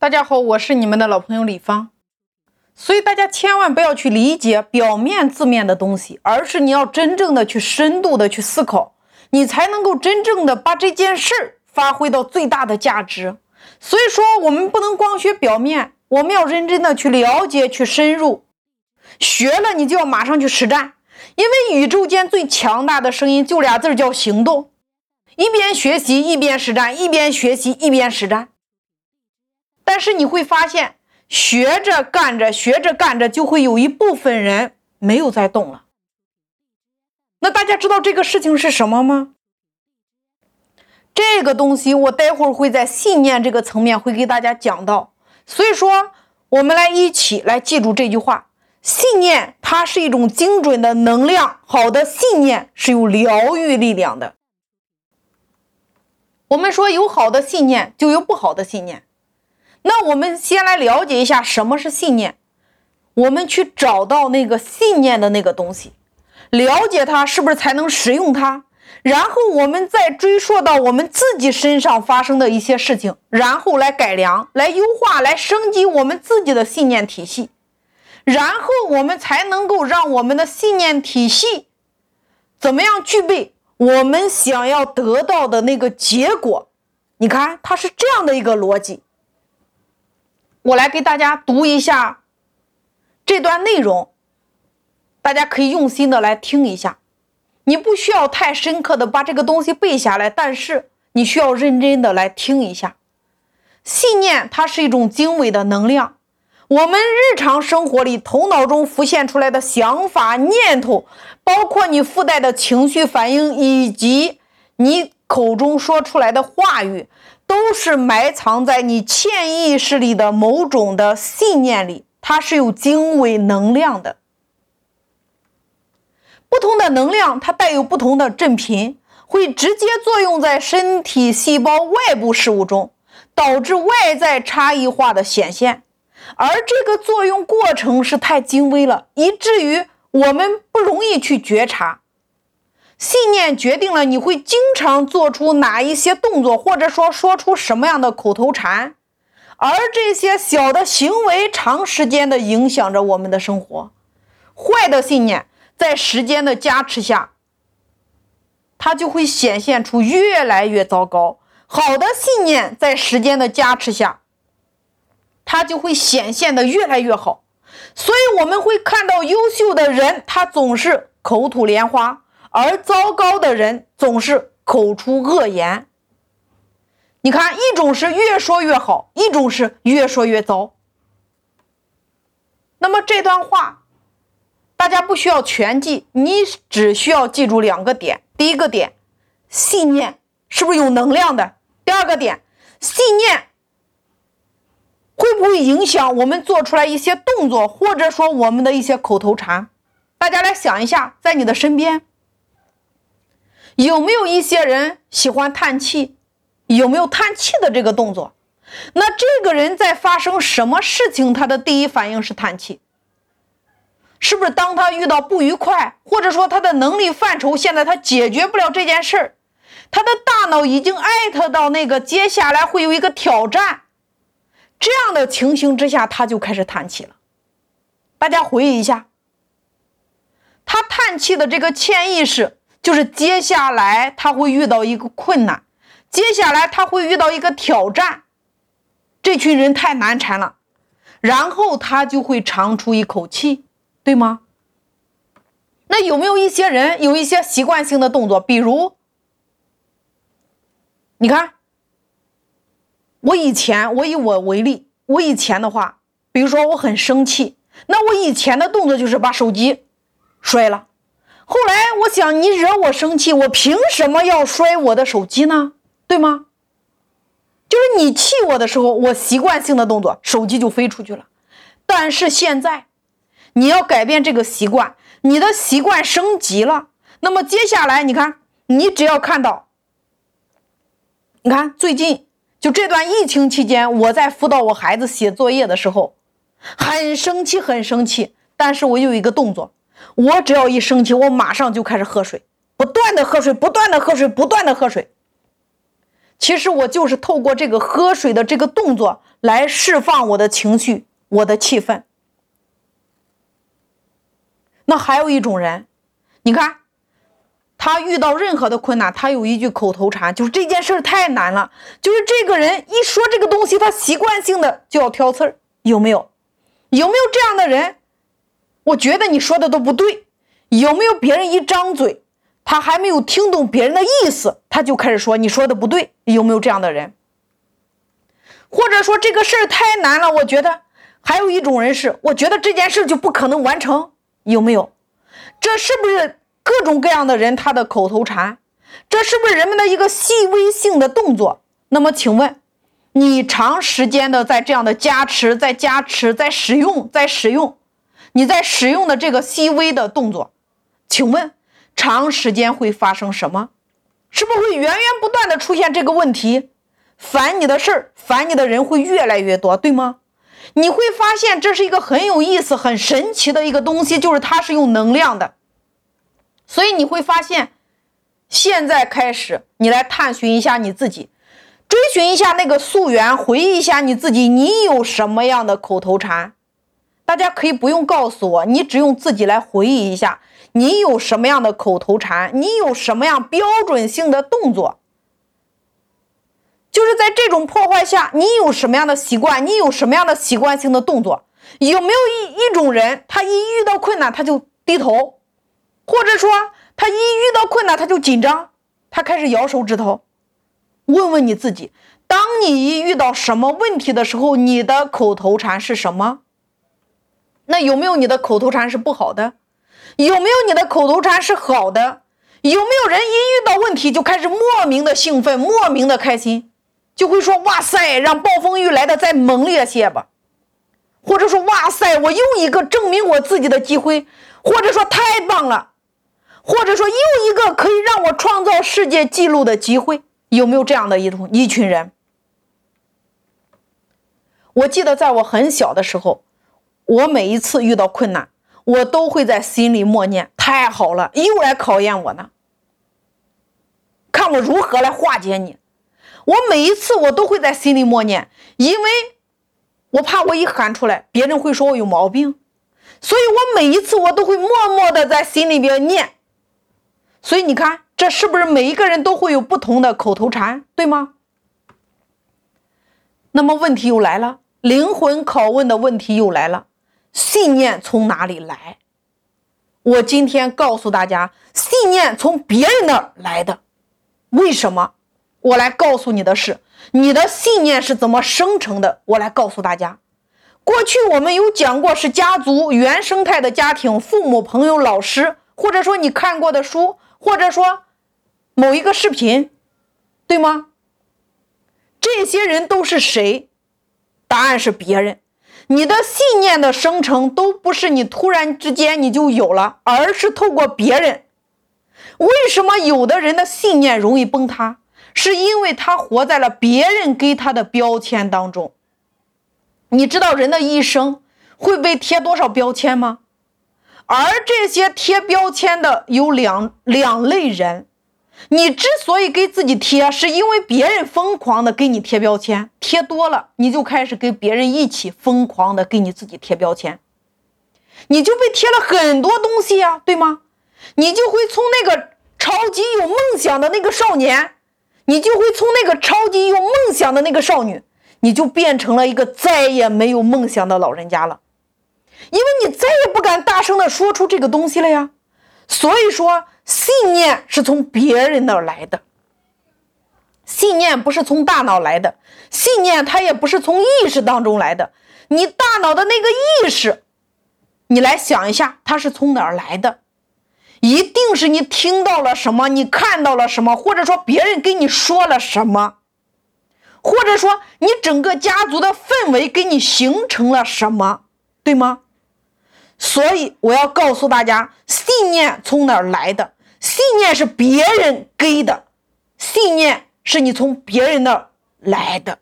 大家好，我是你们的老朋友李芳。所以大家千万不要去理解表面字面的东西，而是你要真正的去深度的去思考，你才能够真正的把这件事儿发挥到最大的价值。所以说，我们不能光学表面，我们要认真的去了解、去深入。学了，你就要马上去实战，因为宇宙间最强大的声音就俩字儿叫行动。一边学习一边实战，一边学习一边实战。但是你会发现，学着干着，学着干着，就会有一部分人没有再动了。那大家知道这个事情是什么吗？这个东西我待会儿会在信念这个层面会给大家讲到。所以说，我们来一起来记住这句话：信念它是一种精准的能量，好的信念是有疗愈力量的。我们说有好的信念，就有不好的信念。那我们先来了解一下什么是信念，我们去找到那个信念的那个东西，了解它是不是才能使用它，然后我们再追溯到我们自己身上发生的一些事情，然后来改良、来优化、来升级我们自己的信念体系，然后我们才能够让我们的信念体系怎么样具备我们想要得到的那个结果。你看，它是这样的一个逻辑。我来给大家读一下这段内容，大家可以用心的来听一下。你不需要太深刻的把这个东西背下来，但是你需要认真的来听一下。信念它是一种精微的能量，我们日常生活里头脑中浮现出来的想法、念头，包括你附带的情绪反应，以及你口中说出来的话语。都是埋藏在你潜意识里的某种的信念里，它是有精微能量的。不同的能量，它带有不同的振频，会直接作用在身体细胞外部事物中，导致外在差异化的显现。而这个作用过程是太精微了，以至于我们不容易去觉察。信念决定了你会经常做出哪一些动作，或者说说出什么样的口头禅，而这些小的行为长时间的影响着我们的生活。坏的信念在时间的加持下，它就会显现出越来越糟糕；好的信念在时间的加持下，它就会显现的越来越好。所以我们会看到优秀的人，他总是口吐莲花。而糟糕的人总是口出恶言。你看，一种是越说越好，一种是越说越糟。那么这段话，大家不需要全记，你只需要记住两个点：第一个点，信念是不是有能量的；第二个点，信念会不会影响我们做出来一些动作，或者说我们的一些口头禅？大家来想一下，在你的身边。有没有一些人喜欢叹气？有没有叹气的这个动作？那这个人在发生什么事情，他的第一反应是叹气？是不是当他遇到不愉快，或者说他的能力范畴现在他解决不了这件事儿，他的大脑已经艾特到那个接下来会有一个挑战，这样的情形之下，他就开始叹气了。大家回忆一下，他叹气的这个潜意识。就是接下来他会遇到一个困难，接下来他会遇到一个挑战，这群人太难缠了，然后他就会长出一口气，对吗？那有没有一些人有一些习惯性的动作？比如，你看，我以前我以我为例，我以前的话，比如说我很生气，那我以前的动作就是把手机摔了。后来我想，你惹我生气，我凭什么要摔我的手机呢？对吗？就是你气我的时候，我习惯性的动作，手机就飞出去了。但是现在，你要改变这个习惯，你的习惯升级了。那么接下来，你看，你只要看到，你看最近就这段疫情期间，我在辅导我孩子写作业的时候，很生气，很生气，但是我有一个动作。我只要一生气，我马上就开始喝水，不断的喝水，不断的喝水，不断的喝水。其实我就是透过这个喝水的这个动作来释放我的情绪、我的气氛。那还有一种人，你看，他遇到任何的困难，他有一句口头禅，就是这件事太难了。就是这个人一说这个东西，他习惯性的就要挑刺儿，有没有？有没有这样的人？我觉得你说的都不对。有没有别人一张嘴，他还没有听懂别人的意思，他就开始说你说的不对？有没有这样的人？或者说这个事儿太难了，我觉得还有一种人是，我觉得这件事就不可能完成。有没有？这是不是各种各样的人他的口头禅？这是不是人们的一个细微性的动作？那么，请问你长时间的在这样的加持、在加持、在使用、在使用，你在使用的这个细微的动作，请问长时间会发生什么？是不是会源源不断的出现这个问题？烦你的事儿，烦你的人会越来越多，对吗？你会发现这是一个很有意思、很神奇的一个东西，就是它是用能量的。所以你会发现，现在开始，你来探寻一下你自己，追寻一下那个溯源，回忆一下你自己，你有什么样的口头禅？大家可以不用告诉我，你只用自己来回忆一下，你有什么样的口头禅？你有什么样标准性的动作？就是在这种破坏下，你有什么样的习惯？你有什么样的习惯性的动作？有没有一一种人，他一遇到困难他就低头，或者说他一遇到困难他就紧张，他开始摇手指头？问问你自己，当你一遇到什么问题的时候，你的口头禅是什么？那有没有你的口头禅是不好的？有没有你的口头禅是好的？有没有人一遇到问题就开始莫名的兴奋，莫名的开心？就会说哇塞，让暴风雨来的再猛烈些吧，或者说哇塞，我又一个证明我自己的机会，或者说太棒了，或者说又一个可以让我创造世界纪录的机会，有没有这样的一种一群人？我记得在我很小的时候，我每一次遇到困难，我都会在心里默念：太好了，又来考验我呢，看我如何来化解你。我每一次我都会在心里默念，因为我怕我一喊出来，别人会说我有毛病，所以我每一次我都会默默的在心里边念。所以你看，这是不是每一个人都会有不同的口头禅，对吗？那么问题又来了，灵魂拷问的问题又来了，信念从哪里来？我今天告诉大家，信念从别人那儿来的，为什么？我来告诉你的是，你的信念是怎么生成的。我来告诉大家，过去我们有讲过，是家族原生态的家庭，父母、朋友、老师，或者说你看过的书，或者说某一个视频，对吗？这些人都是谁？答案是别人。你的信念的生成都不是你突然之间你就有了，而是透过别人。为什么有的人的信念容易崩塌？是因为他活在了别人给他的标签当中。你知道人的一生会被贴多少标签吗？而这些贴标签的有两两类人。你之所以给自己贴，是因为别人疯狂的给你贴标签，贴多了，你就开始跟别人一起疯狂的给你自己贴标签，你就被贴了很多东西呀，对吗？你就会从那个超级有梦想的那个少年。你就会从那个超级有梦想的那个少女，你就变成了一个再也没有梦想的老人家了，因为你再也不敢大声的说出这个东西了呀。所以说，信念是从别人那儿来的，信念不是从大脑来的，信念它也不是从意识当中来的。你大脑的那个意识，你来想一下，它是从哪儿来的？一定是你听到了什么，你看到了什么，或者说别人跟你说了什么，或者说你整个家族的氛围给你形成了什么，对吗？所以我要告诉大家，信念从哪儿来的？信念是别人给的，信念是你从别人那儿来的。